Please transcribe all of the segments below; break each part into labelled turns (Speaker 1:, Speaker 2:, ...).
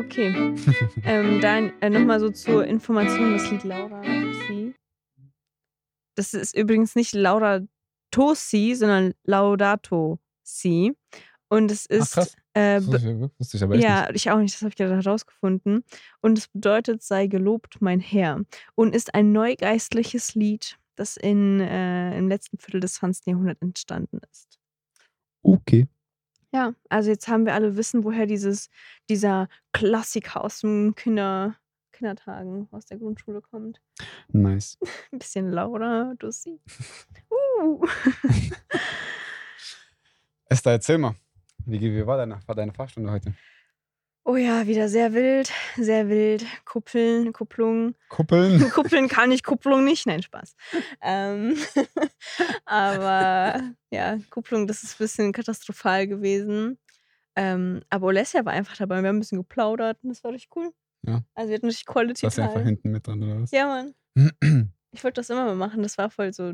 Speaker 1: Okay. ähm, dann äh, nochmal so zur Information, das Lied Laura Tossi. Das ist übrigens nicht Laura Tosi, sondern Laudato Si. Und es ist.
Speaker 2: krass.
Speaker 1: Äh,
Speaker 2: Das ich aber echt
Speaker 1: ja,
Speaker 2: nicht.
Speaker 1: ich auch nicht, das habe ich gerade herausgefunden. Und es bedeutet, sei gelobt, mein Herr. Und ist ein neugeistliches Lied, das in, äh, im letzten Viertel des 20. Jahrhunderts entstanden ist.
Speaker 2: Okay.
Speaker 1: Ja, also jetzt haben wir alle wissen, woher dieses, dieser Klassiker aus dem Kinder, Kindertagen aus der Grundschule kommt.
Speaker 2: Nice.
Speaker 1: Ein bisschen Laura Dussi. Uh.
Speaker 2: Esther, erzähl mal. Wie, wie war, deine, war deine Fahrstunde heute?
Speaker 1: Oh ja, wieder sehr wild, sehr wild. Kuppeln, Kupplung.
Speaker 2: Kuppeln?
Speaker 1: Kuppeln kann ich, Kupplung nicht. Nein, Spaß. Ähm, aber ja, Kupplung, das ist ein bisschen katastrophal gewesen. Ähm, aber Olesja war einfach dabei. Wir haben ein bisschen geplaudert und das war richtig cool.
Speaker 2: Ja.
Speaker 1: Also wir hatten richtig Quality
Speaker 2: Warst du einfach hinten mit dran, oder was?
Speaker 1: Ja, Mann. Ich wollte das immer mal machen. Das war voll so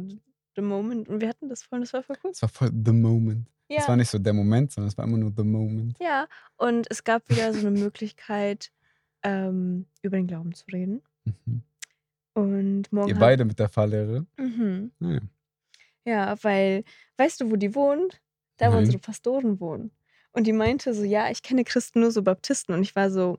Speaker 1: the moment. Und wir hatten das voll, das war voll cool.
Speaker 2: Das war voll the moment. Es war
Speaker 1: Ja.
Speaker 2: nicht so der Moment, sondern es war immer nur the moment.
Speaker 1: Ja. Und es gab wieder so eine Möglichkeit, ähm, über den Glauben zu reden.
Speaker 2: Mhm.
Speaker 1: Und morgen.
Speaker 2: Ihr beide mit der Fahrlehrerin?
Speaker 1: Mhm.
Speaker 2: Naja.
Speaker 1: Ja, weil, weißt du, wo die wohnt? Da, wo
Speaker 2: Nein.
Speaker 1: unsere Pastoren wohnen. Und die meinte so, ja, ich kenne Christen nur so Baptisten. Und ich war so,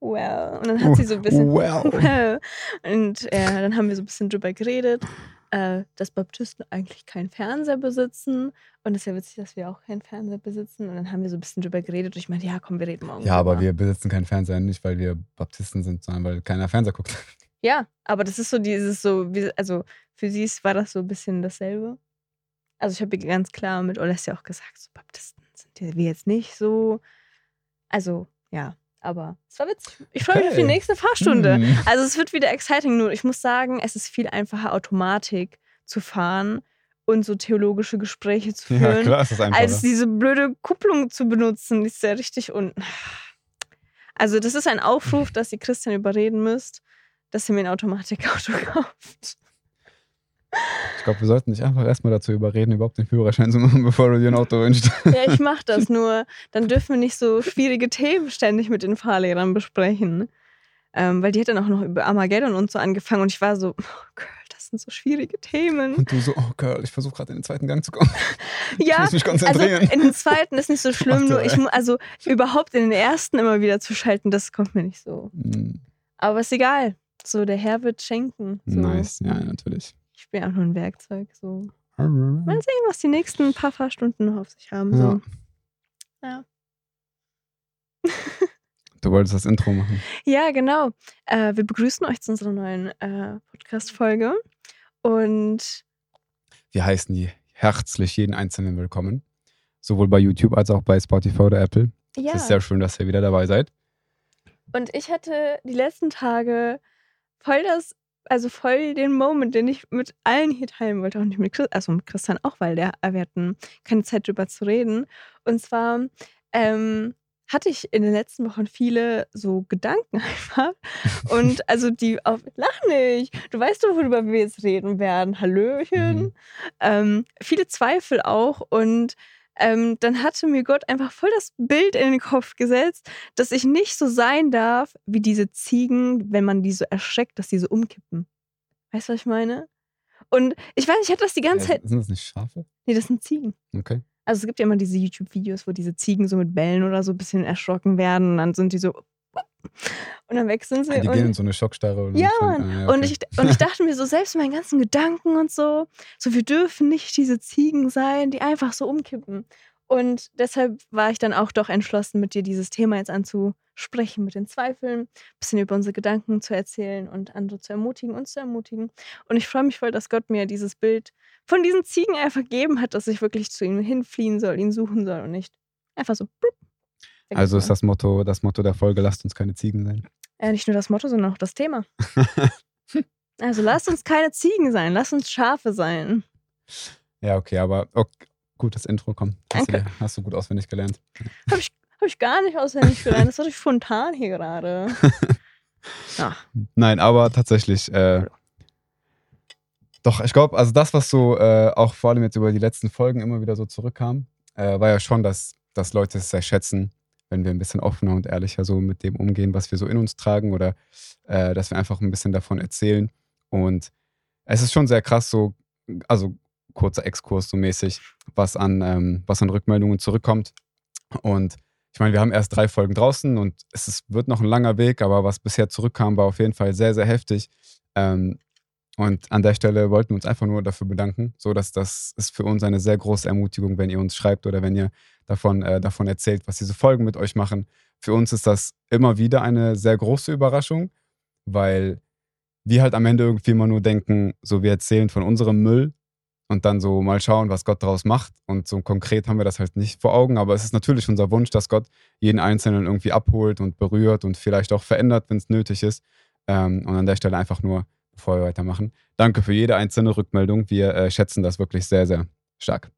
Speaker 1: well. Und dann hat sie so ein bisschen,
Speaker 2: Well.
Speaker 1: well. Und äh, dann haben wir so ein bisschen drüber geredet, äh, dass Baptisten eigentlich keinen Fernseher besitzen. Und es ist ja witzig, dass wir auch keinen Fernseher besitzen. Und dann haben wir so ein bisschen drüber geredet. Und ich meinte, ja, komm, wir reden morgen.
Speaker 2: Ja, aber
Speaker 1: drüber.
Speaker 2: wir besitzen keinen Fernseher, nicht weil wir Baptisten sind, sondern weil keiner Fernseher guckt.
Speaker 1: Ja, aber das ist so dieses so, also für sie war das so ein bisschen dasselbe. Also ich habe ihr ganz klar mit Olesja auch gesagt, so Baptisten sind ja wir jetzt nicht so. Also ja, aber es war witzig. Ich freue mich auf die nächste Fahrstunde.
Speaker 2: Hm.
Speaker 1: Also es wird wieder exciting, nur ich muss sagen, es ist viel einfacher, Automatik zu fahren und so theologische Gespräche zu
Speaker 2: Ja,
Speaker 1: führen,
Speaker 2: klar ist das einfacher.
Speaker 1: als diese blöde Kupplung zu benutzen. Die ist ja richtig unten. Also das ist ein Aufruf, dass ihr Christian überreden müsst, dass ihr mir ein Automatikauto kauft.
Speaker 2: Ich glaube, wir sollten dich einfach erstmal dazu überreden, überhaupt den Führerschein zu machen, bevor du dir ein Auto wünschst.
Speaker 1: Ja, ich mach das nur. Dann dürfen wir nicht so schwierige Themen ständig mit den Fahrlehrern besprechen. Ähm, weil die hat dann auch noch über Armageddon und so angefangen und ich war so, oh Girl, das sind so schwierige Themen.
Speaker 2: Und du so, oh Girl, ich versuche gerade in den zweiten Gang zu kommen. Ich
Speaker 1: Ja,
Speaker 2: muss mich
Speaker 1: also
Speaker 2: konzentrieren.
Speaker 1: in den zweiten ist nicht so schlimm,
Speaker 2: Ach,
Speaker 1: nur ich also überhaupt in den ersten immer wieder zu schalten, das kommt mir nicht so.
Speaker 2: Hm,
Speaker 1: Aber ist egal. So, der Herr wird schenken. So.
Speaker 2: Nice, ja, natürlich.
Speaker 1: Ich bin auch nur ein Werkzeug. So. Mal sehen, was die nächsten paar Fahrstunden noch auf sich haben. So.
Speaker 2: Ja. Du wolltest das Intro machen.
Speaker 1: Ja, genau. Äh, wir begrüßen euch zu unserer neuen äh, Podcast-Folge. Und
Speaker 2: Wir heißen die herzlich jeden Einzelnen willkommen. Sowohl bei YouTube als auch bei Spotify oder Apple.
Speaker 1: ja,
Speaker 2: Es ist sehr schön, dass ihr wieder dabei seid.
Speaker 1: und ich hatte die letzten Tage voll das, also voll den Moment, den ich mit allen hier teilen wollte, auch nicht mit Chris, also mit Christian auch, weil der, wir hatten keine Zeit drüber zu reden. Und zwar ähm, hatte ich in den letzten Wochen viele so Gedanken einfach. Und also die auf, lach nicht, du weißt doch, worüber wir jetzt reden werden. Hallöchen.
Speaker 2: Mhm.
Speaker 1: Ähm, viele Zweifel auch. Und ähm, dann hatte mir Gott einfach voll das Bild in den Kopf gesetzt, dass ich nicht so sein darf wie diese Ziegen, wenn man die so erschreckt, dass die so umkippen. Weißt du, was ich meine? Und ich weiß, ich hatte das die ganze
Speaker 2: Ja,
Speaker 1: Zeit.
Speaker 2: sind das nicht Schafe?
Speaker 1: Nee, das sind Ziegen.
Speaker 2: Okay.
Speaker 1: Also es gibt ja immer diese YouTube-Videos, wo diese Ziegen so mit Bällen oder so ein bisschen erschrocken werden und dann sind die so und dann wechseln sie.
Speaker 2: Ah, die
Speaker 1: und,
Speaker 2: gehen in so eine Schockstarre. Und
Speaker 1: ja,
Speaker 2: schon-
Speaker 1: Mann.
Speaker 2: ah, ja,
Speaker 1: Und,
Speaker 2: okay.
Speaker 1: ich, und ich dachte mir so, selbst in meinen ganzen Gedanken und so, so, wir dürfen nicht diese Ziegen sein, die einfach so umkippen. Und deshalb war ich dann auch doch entschlossen, mit dir dieses Thema jetzt anzusprechen, mit den Zweifeln, ein bisschen über unsere Gedanken zu erzählen und andere zu ermutigen, uns zu ermutigen. Und ich freue mich voll, dass Gott mir dieses Bild von diesen Ziegen einfach gegeben hat, dass ich wirklich zu ihm hinfliehen soll, ihn suchen soll und nicht einfach so. blub,
Speaker 2: Also ist das Motto, das Motto der Folge, lasst uns keine Ziegen sein.
Speaker 1: Äh, nicht nur das Motto, sondern auch das Thema. also lasst uns keine Ziegen sein, lasst uns Schafe sein.
Speaker 2: Ja, okay, aber okay, gutes Intro, komm. Hast,
Speaker 1: Danke.
Speaker 2: Du, hast du gut auswendig gelernt.
Speaker 1: Habe ich, hab ich gar nicht auswendig gelernt. Das war durch spontan hier gerade. Ja.
Speaker 2: Nein, aber tatsächlich, äh, doch, ich glaube, also das, was so äh, auch vor allem jetzt über die letzten Folgen immer wieder so zurückkam, äh, war ja schon, dass, dass Leute es sehr schätzen, wenn wir ein bisschen offener und ehrlicher so mit dem umgehen, was wir so in uns tragen oder äh, dass wir einfach ein bisschen davon erzählen. Und es ist schon sehr krass, so, also kurzer Exkurs so mäßig, was an, ähm, was an Rückmeldungen zurückkommt. Und ich meine, wir haben erst drei Folgen draußen und es ist, wird noch ein langer Weg, aber was bisher zurückkam, war auf jeden Fall sehr, sehr heftig. Ähm, und an der Stelle wollten wir uns einfach nur dafür bedanken, so dass das ist für uns eine sehr große Ermutigung, wenn ihr uns schreibt oder wenn ihr davon, äh, davon erzählt, was diese Folgen mit euch machen. Für uns ist das immer wieder eine sehr große Überraschung, weil wir halt am Ende irgendwie immer nur denken, so wir erzählen von unserem Müll und dann so mal schauen, was Gott daraus macht. Und so konkret haben wir das halt nicht vor Augen, aber es ist natürlich unser Wunsch, dass Gott jeden Einzelnen irgendwie abholt und berührt und vielleicht auch verändert, wenn es nötig ist. Ähm, und an der Stelle einfach nur bevor wir weitermachen. Danke für jede einzelne Rückmeldung. Wir äh, schätzen das wirklich sehr, sehr stark.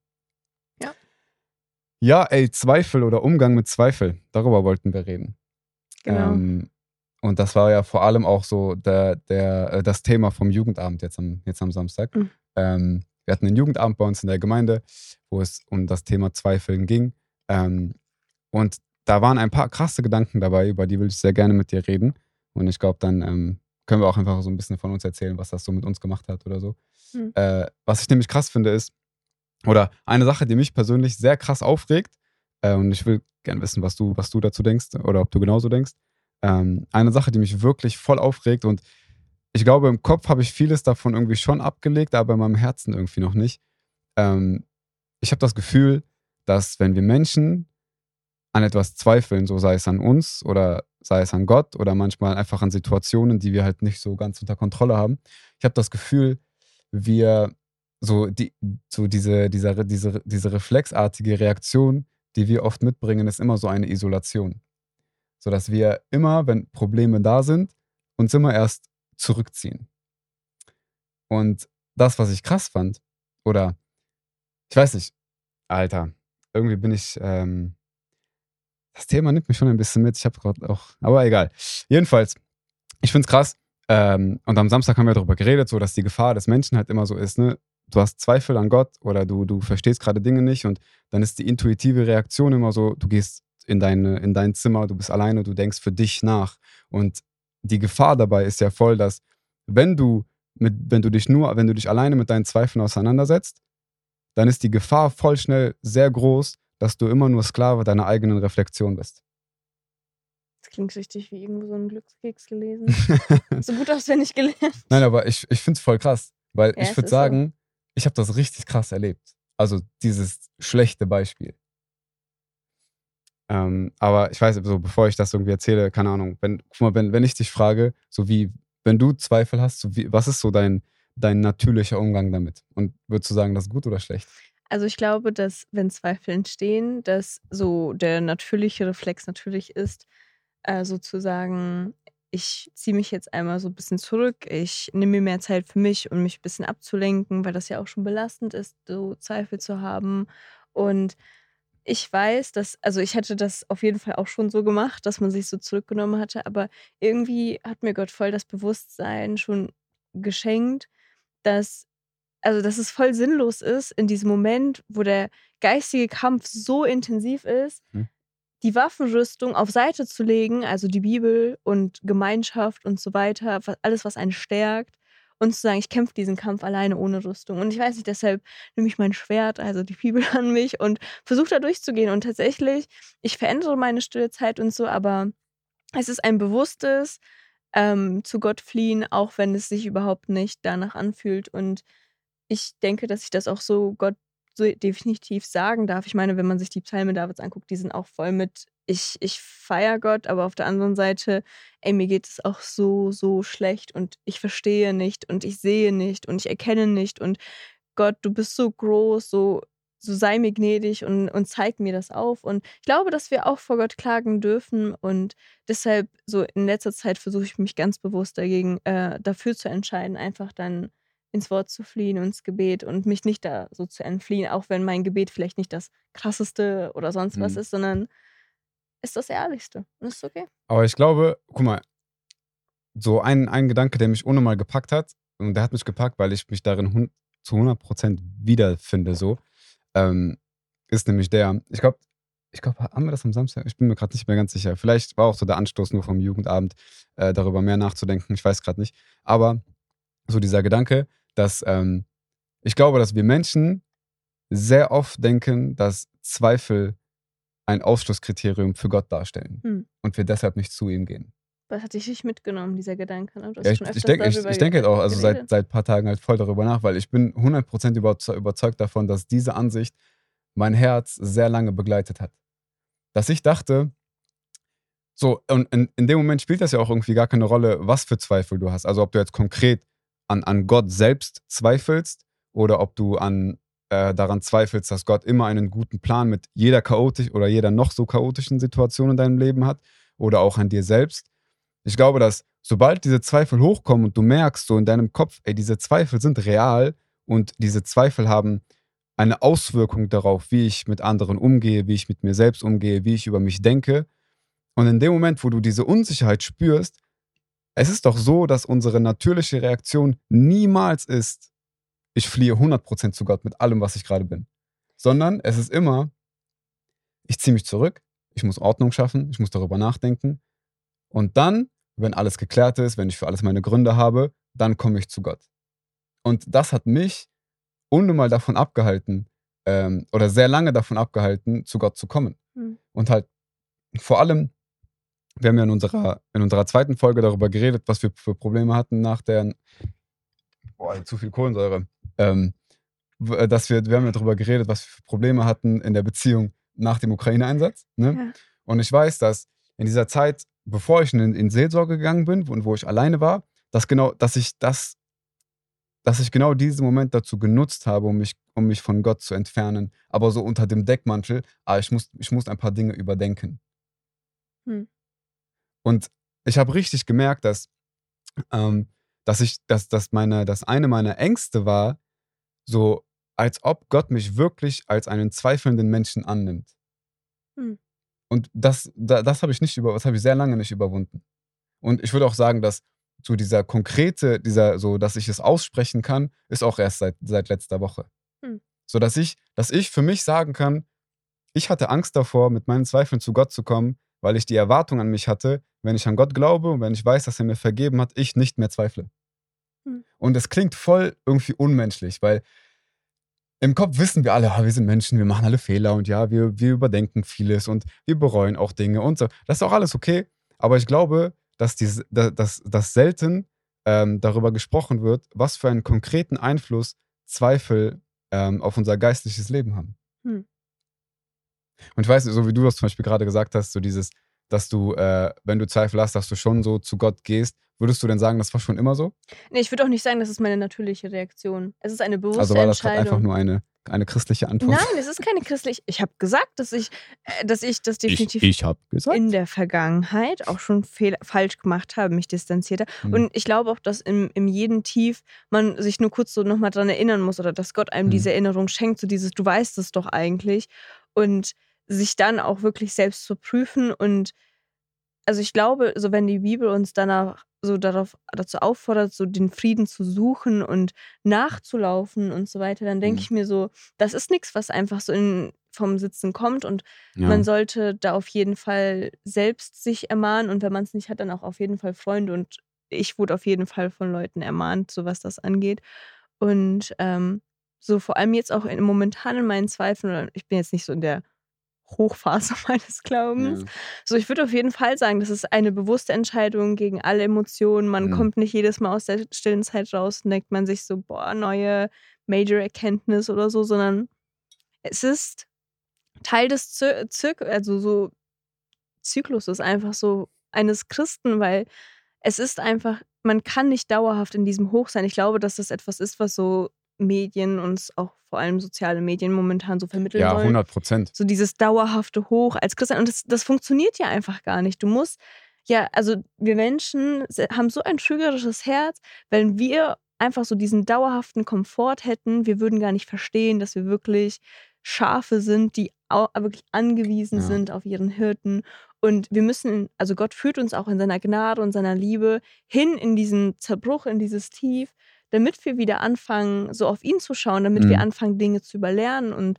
Speaker 1: Ja.
Speaker 2: Ja, ey, Zweifel oder Umgang mit Zweifel, darüber wollten wir reden.
Speaker 1: Genau.
Speaker 2: Ähm, und das war ja vor allem auch so der, der, äh, das Thema vom Jugendabend jetzt am, jetzt am Samstag.
Speaker 1: Mhm.
Speaker 2: Ähm, wir hatten einen Jugendabend bei uns in der Gemeinde, wo es um das Thema Zweifeln ging. Ähm, und da waren ein paar krasse Gedanken dabei, über die will ich sehr gerne mit dir reden. Und ich glaube, dann ähm, können wir auch einfach so ein bisschen von uns erzählen, was das so mit uns gemacht hat oder so.
Speaker 1: Mhm.
Speaker 2: Äh, was ich nämlich krass finde, ist, oder eine Sache, die mich persönlich sehr krass aufregt, äh, und ich will gerne wissen, was du, was du dazu denkst oder ob du genauso denkst. Ähm, eine Sache, die mich wirklich voll aufregt und ich glaube, im Kopf habe ich vieles davon irgendwie schon abgelegt, aber in meinem Herzen irgendwie noch nicht. Ähm, ich habe das Gefühl, dass wenn wir Menschen an etwas zweifeln, so sei es an uns oder sei es an Gott oder manchmal einfach an Situationen, die wir halt nicht so ganz unter Kontrolle haben. Ich habe das Gefühl, wir so, die, so diese, diese, diese, diese reflexartige Reaktion, die wir oft mitbringen, ist immer so eine Isolation. So dass wir immer, wenn Probleme da sind, uns immer erst zurückziehen. Und das, was ich krass fand, oder ich weiß nicht, Alter, irgendwie bin ich, ähm, das Thema nimmt mich schon ein bisschen mit. Ich habe gerade auch, aber egal. Jedenfalls, ich finde es krass. Ähm, und am Samstag haben wir darüber geredet, so dass die Gefahr des Menschen halt immer so ist, ne? Du hast Zweifel an Gott oder du, du verstehst gerade Dinge nicht und dann ist die intuitive Reaktion immer so, du gehst in, deine, in dein Zimmer, du bist alleine, du denkst für dich nach. Und die Gefahr dabei ist ja voll, dass wenn du mit, wenn du dich nur, wenn du dich alleine mit deinen Zweifeln auseinandersetzt, dann ist die Gefahr voll schnell sehr groß, dass du immer nur Sklave deiner eigenen Reflexion bist.
Speaker 1: Das klingt richtig wie irgendwo so ein Glückskeks gelesen. so gut auswendig gelernt.
Speaker 2: Nein, aber ich, ich finde es voll krass, weil
Speaker 1: Ja,
Speaker 2: ich würde
Speaker 1: ist so.
Speaker 2: sagen, ich habe das richtig krass erlebt. Also dieses schlechte Beispiel. Ähm, aber ich weiß, so bevor ich das irgendwie erzähle, keine Ahnung, wenn, guck mal, wenn, wenn ich dich frage, so wie, wenn du Zweifel hast, so wie, was ist so dein, dein natürlicher Umgang damit? Und würdest du sagen, das ist gut oder schlecht?
Speaker 1: Also ich glaube, dass wenn Zweifel entstehen, dass so der natürliche Reflex natürlich ist, äh, sozusagen, ich ziehe mich jetzt einmal so ein bisschen zurück, ich nehme mir mehr Zeit für mich, um mich ein bisschen abzulenken, weil das ja auch schon belastend ist, so Zweifel zu haben. Und ich weiß, dass, also ich hatte das auf jeden Fall auch schon so gemacht, dass man sich so zurückgenommen hatte, aber irgendwie hat mir Gott voll das Bewusstsein schon geschenkt, dass also dass es voll sinnlos ist, in diesem Moment, wo der geistige Kampf so intensiv ist,
Speaker 2: Hm.
Speaker 1: die Waffenrüstung auf Seite zu legen, also die Bibel und Gemeinschaft und so weiter, alles, was einen stärkt, und zu sagen, ich kämpfe diesen Kampf alleine ohne Rüstung. Und ich weiß nicht, deshalb nehme ich mein Schwert, also die Bibel an mich und versuche da durchzugehen. Und tatsächlich, ich verändere meine stille Zeit und so, aber es ist ein bewusstes ähm, zu Gott fliehen, auch wenn es sich überhaupt nicht danach anfühlt. Und ich denke, dass ich das auch so Gott so definitiv sagen darf. Ich meine, wenn man sich die Psalme Davids anguckt, die sind auch voll mit, ich, ich feiere Gott, aber auf der anderen Seite, ey, mir geht es auch so, so schlecht und ich verstehe nicht und ich sehe nicht und ich erkenne nicht und Gott, du bist so groß, so, so sei mir gnädig und, und zeig mir das auf. Und ich glaube, dass wir auch vor Gott klagen dürfen und deshalb so in letzter Zeit versuche ich mich ganz bewusst dagegen, äh, dafür zu entscheiden, einfach dann ins Wort zu fliehen und ins Gebet und mich nicht da so zu entfliehen, auch wenn mein Gebet vielleicht nicht das krasseste oder sonst was
Speaker 2: Mhm.
Speaker 1: ist, sondern ist das Ehrlichste. Und ist okay.
Speaker 2: Aber ich glaube, guck mal, so ein, ein Gedanke, der mich unnormal gepackt hat, und der hat mich gepackt, weil ich mich darin zu 100% wiederfinde, so, ähm, ist nämlich der, ich glaube, ich glaube, haben wir das am Samstag? Ich bin mir gerade nicht mehr ganz sicher. Vielleicht war auch so der Anstoß nur vom Jugendabend, äh, darüber mehr nachzudenken. Ich weiß gerade nicht. Aber so dieser Gedanke, dass ähm, ich glaube, dass wir Menschen sehr oft denken, dass Zweifel ein Ausschlusskriterium für Gott darstellen
Speaker 1: Hm.
Speaker 2: und wir deshalb nicht zu ihm gehen.
Speaker 1: Was hat dich nicht mitgenommen, dieser Gedanke? Ne?
Speaker 2: Ja, ich, ich denke ich, ich denk halt auch, also seit,
Speaker 1: geredet.
Speaker 2: seit ein paar Tagen halt voll darüber nach, weil ich bin 100% überze- überzeugt davon, dass diese Ansicht mein Herz sehr lange begleitet hat. Dass ich dachte, so, und in, in dem Moment spielt das ja auch irgendwie gar keine Rolle, was für Zweifel du hast. Also ob du jetzt konkret an, an Gott selbst zweifelst oder ob du an, äh, daran zweifelst, dass Gott immer einen guten Plan mit jeder chaotisch oder jeder noch so chaotischen Situation in deinem Leben hat oder auch an dir selbst. Ich glaube, dass sobald diese Zweifel hochkommen und du merkst so in deinem Kopf, ey, diese Zweifel sind real und diese Zweifel haben eine Auswirkung darauf, wie ich mit anderen umgehe, wie ich mit mir selbst umgehe, wie ich über mich denke. Und in dem Moment, wo du diese Unsicherheit spürst, es ist doch so, dass unsere natürliche Reaktion niemals ist, ich fliehe 100% zu Gott mit allem, was ich gerade bin. Sondern es ist immer, ich ziehe mich zurück, ich muss Ordnung schaffen, ich muss darüber nachdenken. Und dann, wenn alles geklärt ist, wenn ich für alles meine Gründe habe, dann komme ich zu Gott. Und das hat mich unnormal davon abgehalten, ähm, oder sehr lange davon abgehalten, zu Gott zu kommen.
Speaker 1: Hm.
Speaker 2: Und halt vor allem, wir haben ja in unserer, in unserer zweiten Folge darüber geredet, was wir für Probleme hatten nach der, boah, zu viel Kohlensäure, ähm, äh, dass wir, wir haben ja darüber geredet, was wir für Probleme hatten in der Beziehung nach dem Ukraine-Einsatz. Ne?
Speaker 1: Ja.
Speaker 2: Und ich weiß, dass in dieser Zeit, bevor ich in, in Seelsorge gegangen bin und wo ich alleine war, dass genau, dass ich das, dass ich genau diesen Moment dazu genutzt habe, um mich, um mich von Gott zu entfernen. Aber so unter dem Deckmantel, ah, ich muss, ich muss ein paar Dinge überdenken.
Speaker 1: Hm.
Speaker 2: Und ich habe richtig gemerkt, dass, ähm, dass ich, dass, dass meine, dass eine meiner Ängste war, so als ob Gott mich wirklich als einen zweifelnden Menschen annimmt.
Speaker 1: Hm.
Speaker 2: Und das, da, das habe ich nicht über, das habe ich sehr lange nicht überwunden. Und ich würde auch sagen, dass so dieser konkrete, dieser, so, dass ich es aussprechen kann, ist auch erst seit, seit letzter Woche.
Speaker 1: Hm.
Speaker 2: So dass ich, dass ich für mich sagen kann, ich hatte Angst davor, mit meinen Zweifeln zu Gott zu kommen, weil ich die Erwartung an mich hatte, wenn ich an Gott glaube und wenn ich weiß, dass er mir vergeben hat, ich nicht mehr zweifle.
Speaker 1: Hm.
Speaker 2: Und es klingt voll irgendwie unmenschlich, weil im Kopf wissen wir alle, ah, wir sind Menschen, wir machen alle Fehler und ja, wir, wir überdenken vieles und wir bereuen auch Dinge und so. Das ist auch alles okay. Aber ich glaube, dass, die, dass, dass selten ähm, darüber gesprochen wird, was für einen konkreten Einfluss Zweifel ähm, auf unser geistliches Leben haben.
Speaker 1: Hm.
Speaker 2: Und ich weiß, so wie du das zum Beispiel gerade gesagt hast, so dieses, dass du, äh, wenn du Zweifel hast, dass du schon so zu Gott gehst, würdest du denn sagen, das war schon immer so?
Speaker 1: Nee, ich würde auch nicht sagen, das ist meine natürliche Reaktion. Es ist eine bewusste
Speaker 2: Also war das gerade einfach nur eine, eine christliche Antwort?
Speaker 1: Nein, es ist keine christliche. Ich habe gesagt, dass ich, äh, dass ich das definitiv
Speaker 2: ich, ich
Speaker 1: in der Vergangenheit auch schon fehl, falsch gemacht habe, mich distanziert habe.
Speaker 2: Hm.
Speaker 1: Und ich glaube auch, dass im, im jeden Tief man sich nur kurz so nochmal dran erinnern muss oder dass Gott einem
Speaker 2: Hm.
Speaker 1: diese Erinnerung schenkt, so dieses, du weißt es doch eigentlich. Und sich dann auch wirklich selbst zu prüfen. Und also ich glaube, so wenn die Bibel uns danach so darauf, dazu auffordert, so den Frieden zu suchen und nachzulaufen und so weiter, dann denke
Speaker 2: Hm.
Speaker 1: ich mir so, das ist nichts, was einfach so in, vom Sitzen kommt und
Speaker 2: ja.
Speaker 1: man sollte da auf jeden Fall selbst sich ermahnen und wenn man es nicht hat, dann auch auf jeden Fall Freunde und ich wurde auf jeden Fall von Leuten ermahnt, so was das angeht. Und ähm, so vor allem jetzt auch in, momentan in meinen Zweifeln, ich bin jetzt nicht so in der Hochphase meines Glaubens.
Speaker 2: ja.
Speaker 1: So, ich würde auf jeden Fall sagen, das ist eine bewusste Entscheidung gegen alle Emotionen. Man
Speaker 2: Mhm.
Speaker 1: kommt nicht jedes Mal aus der stillen Zeit raus und denkt man sich so, boah, neue Major-Erkenntnis oder so, sondern es ist Teil des Zy Zirk also so Zyklus ist einfach so eines Christen, weil es ist einfach, man kann nicht dauerhaft in diesem Hoch sein. Ich glaube, dass das etwas ist, was so Medien uns auch vor allem soziale Medien momentan so vermitteln
Speaker 2: ja,
Speaker 1: wollen.
Speaker 2: 100 Prozent.
Speaker 1: So dieses dauerhafte Hoch als Christian. Und das, das funktioniert ja einfach gar nicht. Du musst, ja, also wir Menschen haben so ein trügerisches Herz, wenn wir einfach so diesen dauerhaften Komfort hätten, wir würden gar nicht verstehen, dass wir wirklich Schafe sind, die wirklich angewiesen
Speaker 2: Ja.
Speaker 1: sind auf ihren Hirten. Und wir müssen, also Gott führt uns auch in seiner Gnade und seiner Liebe hin in diesen Zerbruch, in dieses Tief, damit wir wieder anfangen, so auf ihn zu schauen, damit wir
Speaker 2: Mhm.
Speaker 1: anfangen, Dinge zu überlernen und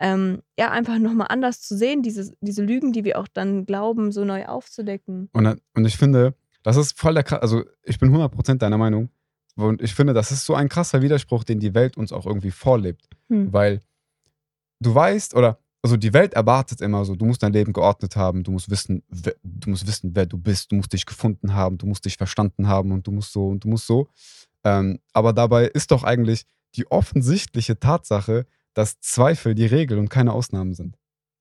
Speaker 1: ähm, ja, einfach nochmal anders zu sehen, diese, diese Lügen, die wir auch dann glauben, so neu aufzudecken.
Speaker 2: Und, und ich finde, das ist voll der krass, also ich bin 100% deiner Meinung. Und ich finde, das ist so ein krasser Widerspruch, den die Welt uns auch irgendwie vorlebt.
Speaker 1: Hm.
Speaker 2: Weil du weißt, oder also die Welt erwartet immer so, du musst dein Leben geordnet haben, du musst wissen, wer, du musst wissen, wer du bist, du musst dich gefunden haben, du musst dich verstanden haben und du musst so und du musst so. Ähm, aber dabei ist doch eigentlich die offensichtliche Tatsache, dass Zweifel die Regel und keine Ausnahmen sind.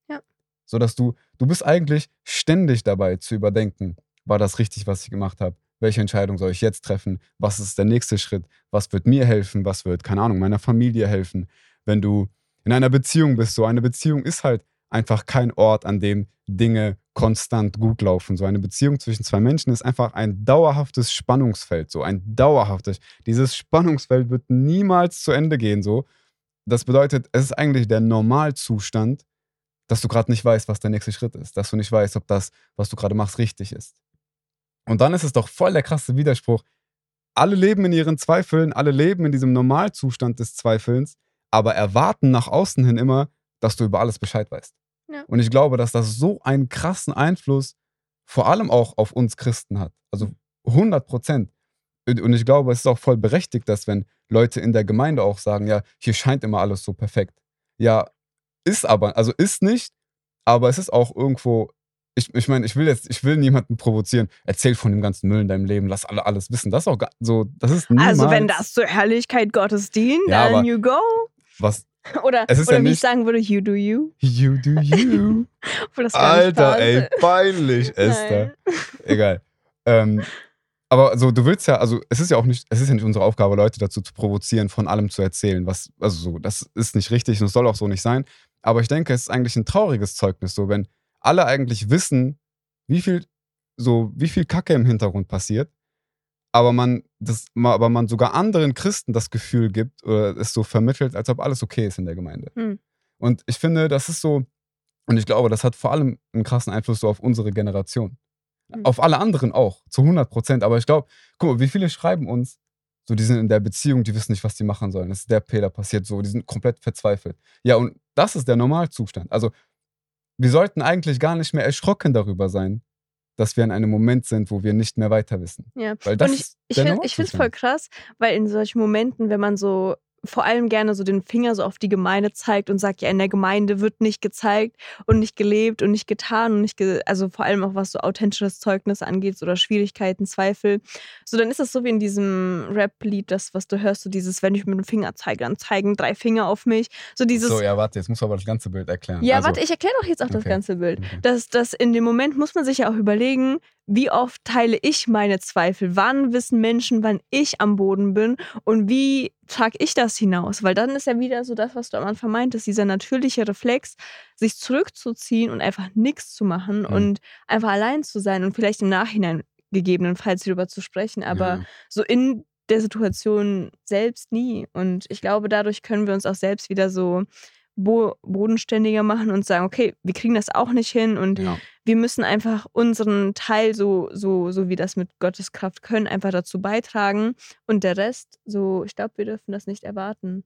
Speaker 1: Ja.
Speaker 2: So dass du, du bist eigentlich ständig dabei zu überdenken, war das richtig, was ich gemacht habe? Welche Entscheidung soll ich jetzt treffen? Was ist der nächste Schritt? Was wird mir helfen? Was wird, keine Ahnung, meiner Familie helfen? Wenn du in einer Beziehung bist. So eine Beziehung ist halt einfach kein Ort, an dem Dinge konstant gut laufen. So eine Beziehung zwischen zwei Menschen ist einfach ein dauerhaftes Spannungsfeld. So ein dauerhaftes. Dieses Spannungsfeld wird niemals zu Ende gehen. So. Das bedeutet, es ist eigentlich der Normalzustand, dass du gerade nicht weißt, was der nächste Schritt ist. Dass du nicht weißt, ob das, was du gerade machst, richtig ist. Und dann ist es doch voll der krasse Widerspruch. Alle leben in ihren Zweifeln, alle leben in diesem Normalzustand des Zweifelns aber erwarten nach außen hin immer, dass du über alles Bescheid weißt.
Speaker 1: Ja.
Speaker 2: Und ich glaube, dass das so einen krassen Einfluss vor allem auch auf uns Christen hat. Also 100 Prozent. Und ich glaube, es ist auch voll berechtigt, dass wenn Leute in der Gemeinde auch sagen, ja, hier scheint immer alles so perfekt. Ja, ist aber, also ist nicht, aber es ist auch irgendwo, ich, ich meine, ich will jetzt, ich will niemanden provozieren. Erzähl von dem ganzen Müll in deinem Leben, lass alle alles wissen. Das ist auch so, das ist niemals,
Speaker 1: Also wenn das zur Herrlichkeit Gottes dient,
Speaker 2: Ja,
Speaker 1: dann
Speaker 2: aber-
Speaker 1: you go.
Speaker 2: was,
Speaker 1: Oder,
Speaker 2: Es ist
Speaker 1: oder
Speaker 2: ja
Speaker 1: wie ich sagen würde, you do you.
Speaker 2: you do you. Alter, ey, peinlich, Esther. Egal. Ähm, aber so, du willst ja, also es ist ja auch nicht, es ist ja nicht unsere Aufgabe, Leute dazu zu provozieren, von allem zu erzählen. Was, also so, das ist nicht richtig und es soll auch so nicht sein. Aber ich denke, es ist eigentlich ein trauriges Zeugnis, so wenn alle eigentlich wissen, wie viel, so, wie viel Kacke im Hintergrund passiert, aber man, das, aber man sogar anderen Christen das Gefühl gibt oder es so vermittelt, als ob alles okay ist in der Gemeinde.
Speaker 1: Hm.
Speaker 2: Und ich finde, das ist so, und ich glaube, das hat vor allem einen krassen Einfluss so auf unsere Generation.
Speaker 1: Hm.
Speaker 2: Auf alle anderen auch, zu 100 Prozent. Aber ich glaube, guck mal, wie viele schreiben uns, so, die sind in der Beziehung, die wissen nicht, was die machen sollen. Das ist der Fehler passiert so, die sind komplett verzweifelt. Ja, und das ist der Normalzustand. Also, wir sollten eigentlich gar nicht mehr erschrocken darüber sein, dass wir in einem Moment sind, wo wir nicht mehr weiter wissen.
Speaker 1: Ja.
Speaker 2: Weil das
Speaker 1: Und ich, ich finde es voll krass, weil in solchen Momenten, wenn man so vor allem gerne so den Finger so auf die Gemeinde zeigt und sagt, ja, in der Gemeinde wird nicht gezeigt und nicht gelebt und nicht getan und nicht, ge also vor allem auch was so authentisches Zeugnis angeht oder Schwierigkeiten, Zweifel. So, dann ist das so wie in diesem Rap-Lied, das, was du hörst, so dieses, wenn ich mit dem Finger zeige, dann zeigen drei Finger auf mich. So dieses,
Speaker 2: So, ja, warte, jetzt muss aber das ganze Bild erklären.
Speaker 1: ja,
Speaker 2: also,
Speaker 1: warte, ich erkläre doch jetzt auch das
Speaker 2: okay.
Speaker 1: ganze Bild.
Speaker 2: Okay.
Speaker 1: dass, dass in dem Moment muss man sich ja auch überlegen, wie oft teile ich meine Zweifel? Wann wissen Menschen, wann ich am Boden bin? Und wie trage ich das hinaus? Weil dann ist ja wieder so das, was du am Anfang meintest, dieser natürliche Reflex, sich zurückzuziehen und einfach nichts zu machen
Speaker 2: Mhm.
Speaker 1: und einfach allein zu sein und vielleicht im Nachhinein gegebenenfalls darüber zu sprechen, aber
Speaker 2: ja.
Speaker 1: so in der Situation selbst nie. Und ich glaube, dadurch können wir uns auch selbst wieder so bo bodenständiger machen und sagen, okay, wir kriegen das auch nicht hin und
Speaker 2: ja.
Speaker 1: wir müssen einfach unseren Teil, so, so, so wie das mit Gottes Kraft können, einfach dazu beitragen. Und der Rest, so, ich glaube, wir dürfen das nicht erwarten.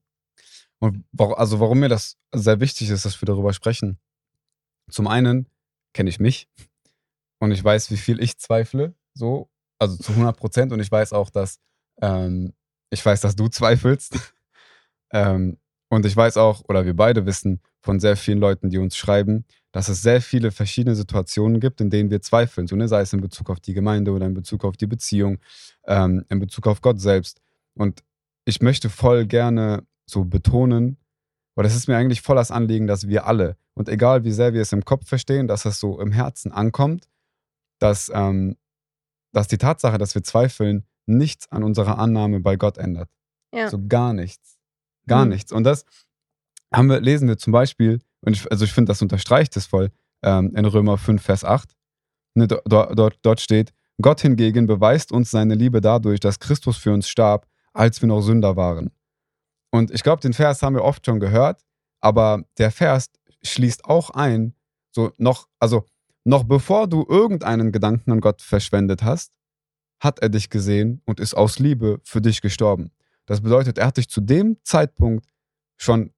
Speaker 2: Und also warum mir das sehr wichtig ist, dass wir darüber sprechen. Zum einen kenne ich mich und ich weiß, wie viel ich zweifle, so, also zu 100 Prozent. Und ich weiß auch, dass ähm, ich weiß, dass du zweifelst. ähm, und ich weiß auch, oder wir beide wissen von sehr vielen Leuten, die uns schreiben, dass es sehr viele verschiedene Situationen gibt, in denen wir zweifeln. So, ne? Sei es in Bezug auf die Gemeinde oder in Bezug auf die Beziehung, ähm, in Bezug auf Gott selbst. Und ich möchte voll gerne so betonen, oder es ist mir eigentlich voll das Anliegen, dass wir alle, und egal wie sehr wir es im Kopf verstehen, dass es so im Herzen ankommt, dass, ähm, dass die Tatsache, dass wir zweifeln, nichts an unserer Annahme bei Gott ändert.
Speaker 1: Ja.
Speaker 2: So gar nichts. Gar
Speaker 1: Mhm.
Speaker 2: nichts. Und das haben wir, lesen wir zum Beispiel, und ich, also ich finde, das unterstreicht es voll, ähm, in Römer 5, Vers 8. Ne, do, do, dort, dort steht, Gott hingegen beweist uns seine Liebe dadurch, dass Christus für uns starb, als wir noch Sünder waren. Und ich glaube, den Vers haben wir oft schon gehört, aber der Vers schließt auch ein, so noch, also noch bevor du irgendeinen Gedanken an Gott verschwendet hast, hat er dich gesehen und ist aus Liebe für dich gestorben. Das bedeutet, er hat dich zu dem Zeitpunkt schon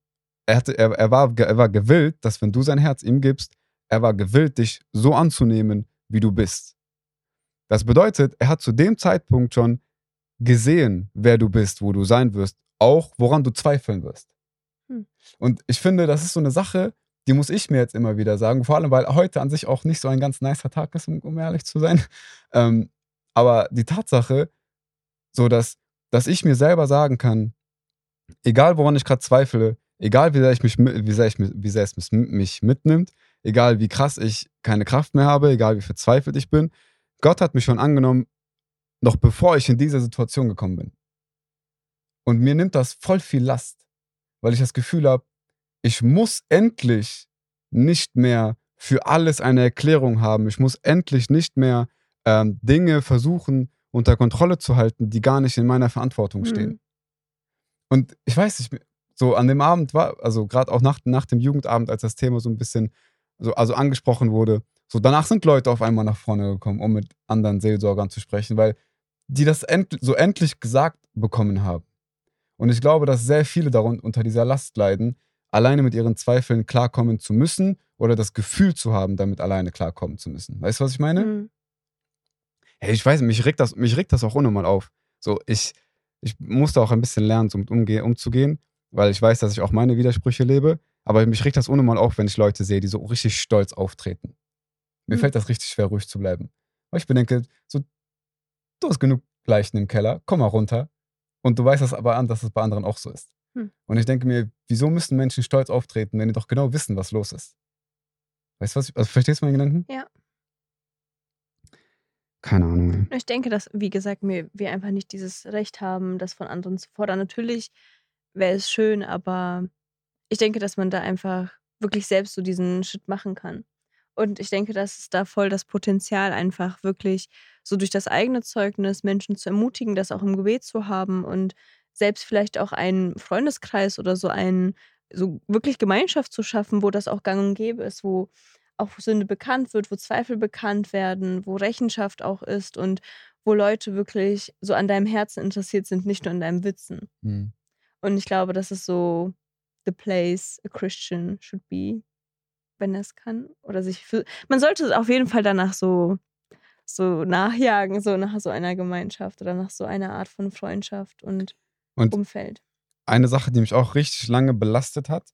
Speaker 2: er, hatte, er, er, war, er war gewillt, dass wenn du sein Herz ihm gibst, er war gewillt, dich so anzunehmen, wie du bist. Das bedeutet, er hat zu dem Zeitpunkt schon gesehen, wer du bist, wo du sein wirst, auch woran du zweifeln wirst. Hm. Und ich finde, das ist so eine Sache, die muss ich mir jetzt immer wieder sagen, vor allem, weil heute an sich auch nicht so ein ganz nicer Tag ist, um, um ehrlich zu sein. Ähm, aber die Tatsache, so dass, dass ich mir selber sagen kann, egal woran ich gerade zweifle, egal wie sehr, ich mich, wie sehr, ich, wie sehr es mich mitnimmt, egal wie krass ich keine Kraft mehr habe, egal wie verzweifelt ich bin, Gott hat mich schon angenommen, noch bevor ich in diese Situation gekommen bin. Und mir nimmt das voll viel Last, weil ich das Gefühl habe, ich muss endlich nicht mehr für alles eine Erklärung haben. Ich muss endlich nicht mehr ähm, Dinge versuchen unter Kontrolle zu halten, die gar nicht in meiner Verantwortung stehen. Mhm. Und ich weiß nicht, so an dem Abend war, also gerade auch nach, nach dem Jugendabend, als das Thema so ein bisschen so, also angesprochen wurde, so danach sind Leute auf einmal nach vorne gekommen, um mit anderen Seelsorgern zu sprechen, weil die das end, so endlich gesagt bekommen haben. Und ich glaube, dass sehr viele darunter unter dieser Last leiden, alleine mit ihren Zweifeln klarkommen zu müssen oder das Gefühl zu haben, damit alleine klarkommen zu müssen. Weißt du, was ich meine? Mhm. Hey, ich weiß, mich regt das, mich regt das auch unnormal auf. So, ich, ich musste auch ein bisschen lernen, so mit umge umzugehen, weil ich weiß, dass ich auch meine Widersprüche lebe. Aber mich regt das unnormal auf, wenn ich Leute sehe, die so richtig stolz auftreten. Mir mhm. fällt das richtig schwer, ruhig zu bleiben. Weil ich bedenke, so, du hast genug Leichen im Keller, komm mal runter. Und du weißt das aber an, dass es bei anderen auch so ist. Hm. Und ich denke mir, wieso müssen Menschen stolz auftreten, wenn die doch genau wissen, was los ist? Weißt du was? Ich, also verstehst du meinen Gedanken?
Speaker 1: Ja.
Speaker 2: Keine Ahnung.
Speaker 1: Ich denke, dass, wie gesagt, wir, einfach nicht dieses Recht haben, das von anderen zu fordern. Natürlich wäre es schön, aber ich denke, dass man da einfach wirklich selbst so diesen Schritt machen kann. Und ich denke, dass es da voll das Potenzial einfach wirklich so durch das eigene Zeugnis Menschen zu ermutigen, das auch im Gebet zu haben und selbst vielleicht auch einen Freundeskreis oder so einen, so wirklich Gemeinschaft zu schaffen, wo das auch gang und gäbe ist, wo auch Sünde bekannt wird, wo Zweifel bekannt werden, wo Rechenschaft auch ist und wo Leute wirklich so an deinem Herzen interessiert sind, nicht nur an deinem Witzen. Mhm. Und ich glaube, das ist so the place a Christian should be, wenn er es kann. Oder sich für. Man sollte es auf jeden Fall danach so so nachjagen, so nach so einer Gemeinschaft oder nach so einer Art von Freundschaft und, und Umfeld.
Speaker 2: Eine Sache, die mich auch richtig lange belastet hat,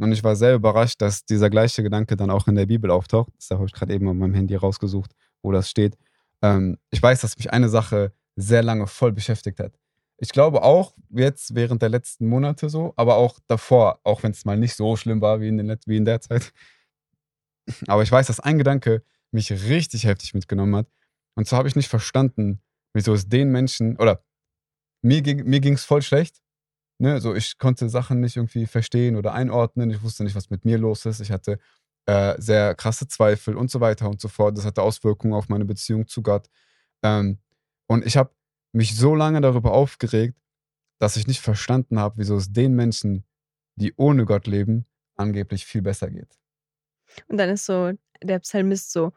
Speaker 2: und ich war sehr überrascht, dass dieser gleiche Gedanke dann auch in der Bibel auftaucht. Das habe ich gerade eben auf meinem Handy rausgesucht, wo das steht. Ähm, ich weiß, dass mich eine Sache sehr lange voll beschäftigt hat. Ich glaube auch jetzt während der letzten Monate so, aber auch davor, auch wenn es mal nicht so schlimm war wie in, den, wie in der Zeit. Aber ich weiß, dass ein Gedanke mich richtig heftig mitgenommen hat. Und zwar habe ich nicht verstanden, wieso es den Menschen, oder mir ging es voll schlecht. Ne? So, ich konnte Sachen nicht irgendwie verstehen oder einordnen. Ich wusste nicht, was mit mir los ist. Ich hatte äh, sehr krasse Zweifel und so weiter und so fort. Das hatte Auswirkungen auf meine Beziehung zu Gott. Ähm, und ich habe mich so lange darüber aufgeregt, dass ich nicht verstanden habe, wieso es den Menschen, die ohne Gott leben, angeblich viel besser geht.
Speaker 1: Und dann ist so der Psalmist so,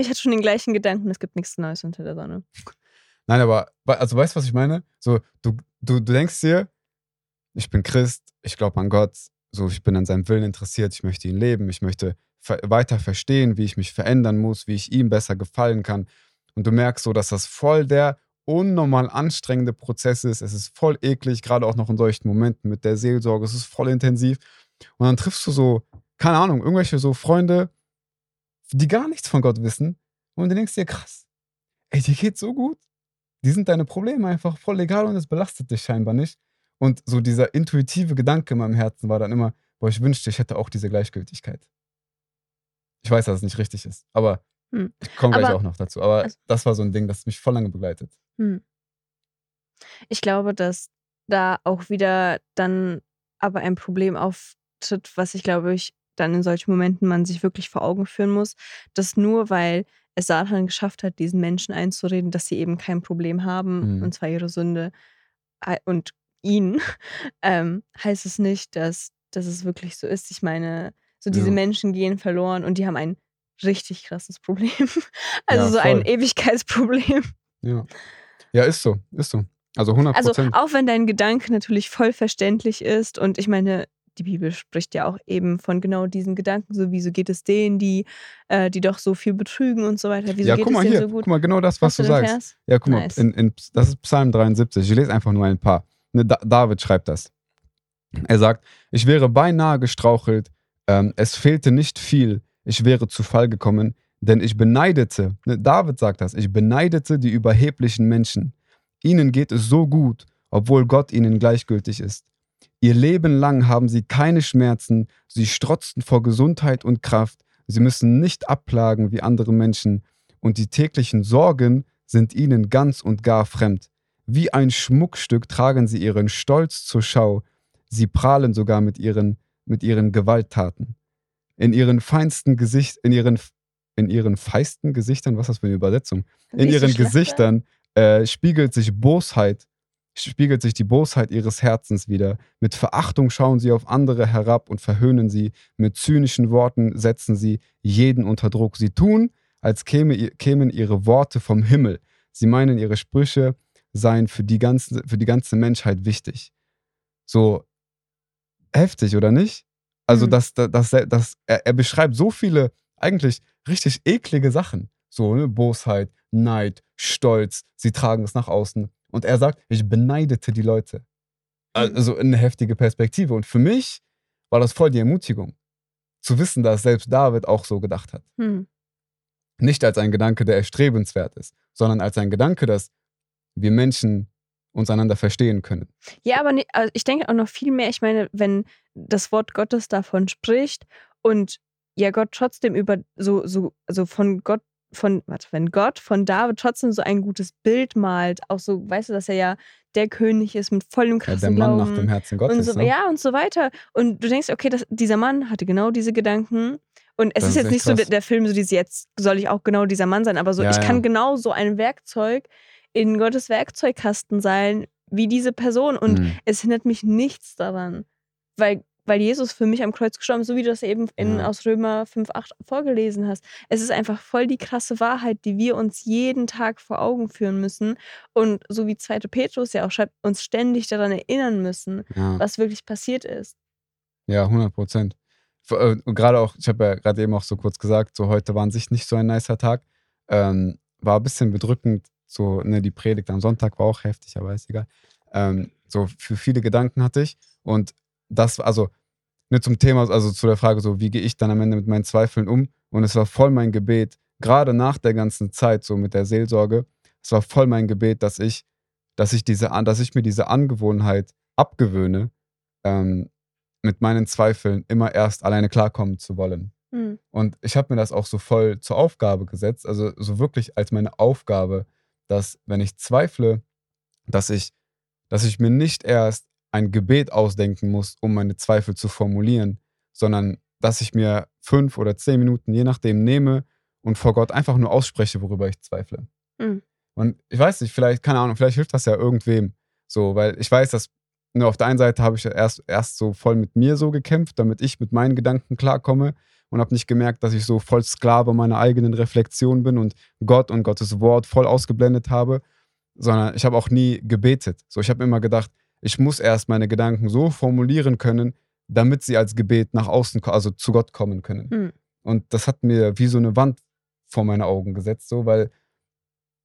Speaker 1: ich hatte schon den gleichen Gedanken, es gibt nichts Neues unter der Sonne.
Speaker 2: Nein, aber, also weißt du, was ich meine? So, du, du, du denkst dir, ich bin Christ, ich glaube an Gott, so, ich bin an seinem Willen interessiert, ich möchte ihn leben, ich möchte weiter verstehen, wie ich mich verändern muss, wie ich ihm besser gefallen kann. Und du merkst so, dass das voll der unnormal anstrengende Prozess ist. Es ist voll eklig, gerade auch noch in solchen Momenten mit der Seelsorge. Es ist voll intensiv. Und dann triffst du so, keine Ahnung, irgendwelche so Freunde, die gar nichts von Gott wissen. Und du denkst dir, krass, ey, dir geht's so gut. Die sind deine Probleme einfach voll egal und es belastet dich scheinbar nicht. Und so dieser intuitive Gedanke in meinem Herzen war dann immer, boah, ich wünschte, ich hätte auch diese Gleichgültigkeit. Ich weiß, dass es nicht richtig ist, aber hm. ich komme gleich aber, auch noch dazu. Aber also, das war so ein Ding, das mich voll lange begleitet. Hm.
Speaker 1: Ich glaube, dass da auch wieder dann aber ein Problem auftritt, was ich glaube ich dann in solchen Momenten man sich wirklich vor Augen führen muss, dass nur weil es Satan geschafft hat, diesen Menschen einzureden, dass sie eben kein Problem haben, mhm. und zwar ihre Sünde und ihn, ähm, heißt es nicht, dass, dass es wirklich so ist. Ich meine, so diese ja. Menschen gehen verloren und die haben ein richtig krasses Problem. Also ja, so ein Ewigkeitsproblem.
Speaker 2: Ja. Ja, ist so, ist so. Also 100%
Speaker 1: Also auch wenn dein Gedanke natürlich voll verständlich ist und ich meine, die Bibel spricht ja auch eben von genau diesen Gedanken, so wieso geht es denen, die, äh, die doch so viel betrügen und so weiter. Wieso
Speaker 2: ja,
Speaker 1: geht
Speaker 2: guck
Speaker 1: es
Speaker 2: mal
Speaker 1: denen
Speaker 2: hier,
Speaker 1: so gut?
Speaker 2: guck mal, genau das, was
Speaker 1: Hast
Speaker 2: du sagst.
Speaker 1: Vers?
Speaker 2: Ja, guck mal,
Speaker 1: Nice.
Speaker 2: in, in, das ist Psalm 73. Ich lese einfach nur ein paar. Ne, da David schreibt das. Er sagt, ich wäre beinahe gestrauchelt, ähm, es fehlte nicht viel, ich wäre zu Fall gekommen, denn ich beneidete, ne, David sagt das, ich beneidete die überheblichen Menschen. Ihnen geht es so gut, obwohl Gott ihnen gleichgültig ist. Ihr Leben lang haben sie keine Schmerzen, sie strotzen vor Gesundheit und Kraft, sie müssen nicht abplagen wie andere Menschen, und die täglichen Sorgen sind ihnen ganz und gar fremd. Wie ein Schmuckstück tragen sie ihren Stolz zur Schau, sie prahlen sogar mit ihren, mit ihren Gewalttaten. In ihren feinsten Gesicht, in ihren, in ihren feisten Gesichtern, was ist das für eine Übersetzung? In ihren
Speaker 1: schlechter?
Speaker 2: Gesichtern äh, spiegelt sich Bosheit, spiegelt sich die Bosheit ihres Herzens wieder. Mit Verachtung schauen sie auf andere herab und verhöhnen sie. Mit zynischen Worten setzen sie jeden unter Druck. Sie tun, als käme, kämen ihre Worte vom Himmel. Sie meinen, ihre Sprüche seien für die ganze, für die ganze Menschheit wichtig. So heftig, oder nicht? Also,
Speaker 1: Mhm.
Speaker 2: das, das, das, das, er, er beschreibt so viele eigentlich richtig eklige Sachen. So, ne? Bosheit, Neid, Stolz, sie tragen es nach außen. Und er sagt, ich beneidete die Leute. Also eine heftige Perspektive. Und für mich war das voll die Ermutigung, zu wissen, dass selbst David auch so gedacht hat.
Speaker 1: Hm.
Speaker 2: Nicht als ein Gedanke, der erstrebenswert ist, sondern als ein Gedanke, dass wir Menschen uns einander verstehen können.
Speaker 1: Ja, aber ne, also ich denke auch noch viel mehr, ich meine, wenn das Wort Gottes davon spricht und ja Gott trotzdem über so, so, so von Gott, von, warte, wenn Gott von David trotzdem so ein gutes Bild malt, auch so, weißt du, dass er ja der König ist mit vollem
Speaker 2: Ja,
Speaker 1: krassen
Speaker 2: der Mann nach
Speaker 1: Glauben
Speaker 2: dem Herzen
Speaker 1: und
Speaker 2: Gottes.
Speaker 1: so,
Speaker 2: ne?
Speaker 1: ja und so weiter. Und du denkst, okay, das, dieser Mann hatte genau diese Gedanken. Und es
Speaker 2: Das
Speaker 1: ist jetzt nicht so
Speaker 2: krass.
Speaker 1: der, der Film, so dieses jetzt soll ich auch genau dieser Mann sein, aber so,
Speaker 2: Ja,
Speaker 1: ich
Speaker 2: ja.
Speaker 1: kann genau so ein Werkzeug in Gottes Werkzeugkasten sein, wie diese Person. Und
Speaker 2: Mhm.
Speaker 1: es hindert mich nichts daran, weil, weil Jesus für mich am Kreuz gestorben ist, so wie du das eben in,
Speaker 2: Ja.
Speaker 1: aus Römer 5,8 vorgelesen hast. Es ist einfach voll die krasse Wahrheit, die wir uns jeden Tag vor Augen führen müssen. Und so wie 2. Petrus ja auch schreibt, uns ständig daran erinnern müssen,
Speaker 2: Ja.
Speaker 1: was wirklich passiert ist.
Speaker 2: Ja, 100 Prozent. Und gerade auch, ich habe ja gerade eben auch so kurz gesagt, so heute war an sich nicht so ein nicer Tag. Ähm, war ein bisschen bedrückend. So, ne, die Predigt am Sonntag war auch heftig, aber ist egal. Ähm, so für viele Gedanken hatte ich. Und das, also, ne, zum Thema, also zu der Frage, so, wie gehe ich dann am Ende mit meinen Zweifeln um? Und es war voll mein Gebet, gerade nach der ganzen Zeit, so mit der Seelsorge, es war voll mein Gebet, dass ich, dass ich diese, dass ich mir diese Angewohnheit abgewöhne, ähm, mit meinen Zweifeln immer erst alleine klarkommen zu wollen.
Speaker 1: Hm.
Speaker 2: Und ich habe mir das auch so voll zur Aufgabe gesetzt, also so wirklich als meine Aufgabe, dass wenn ich zweifle, dass ich, dass ich mir nicht erst ein Gebet ausdenken muss, um meine Zweifel zu formulieren, sondern dass ich mir fünf oder zehn Minuten, je nachdem, nehme und vor Gott einfach nur ausspreche, worüber ich zweifle.
Speaker 1: Mhm.
Speaker 2: Und ich weiß nicht, vielleicht, keine Ahnung, vielleicht hilft das ja irgendwem. So, weil ich weiß, dass nur auf der einen Seite habe ich ja erst, erst so voll mit mir so gekämpft, damit ich mit meinen Gedanken klarkomme und habe nicht gemerkt, dass ich so voll Sklave meiner eigenen Reflexion bin und Gott und Gottes Wort voll ausgeblendet habe, sondern ich habe auch nie gebetet. So, ich habe immer gedacht, ich muss erst meine Gedanken so formulieren können, damit sie als Gebet nach außen, also zu Gott kommen können.
Speaker 1: Hm.
Speaker 2: Und das hat mir wie so eine Wand vor meine Augen gesetzt, so, weil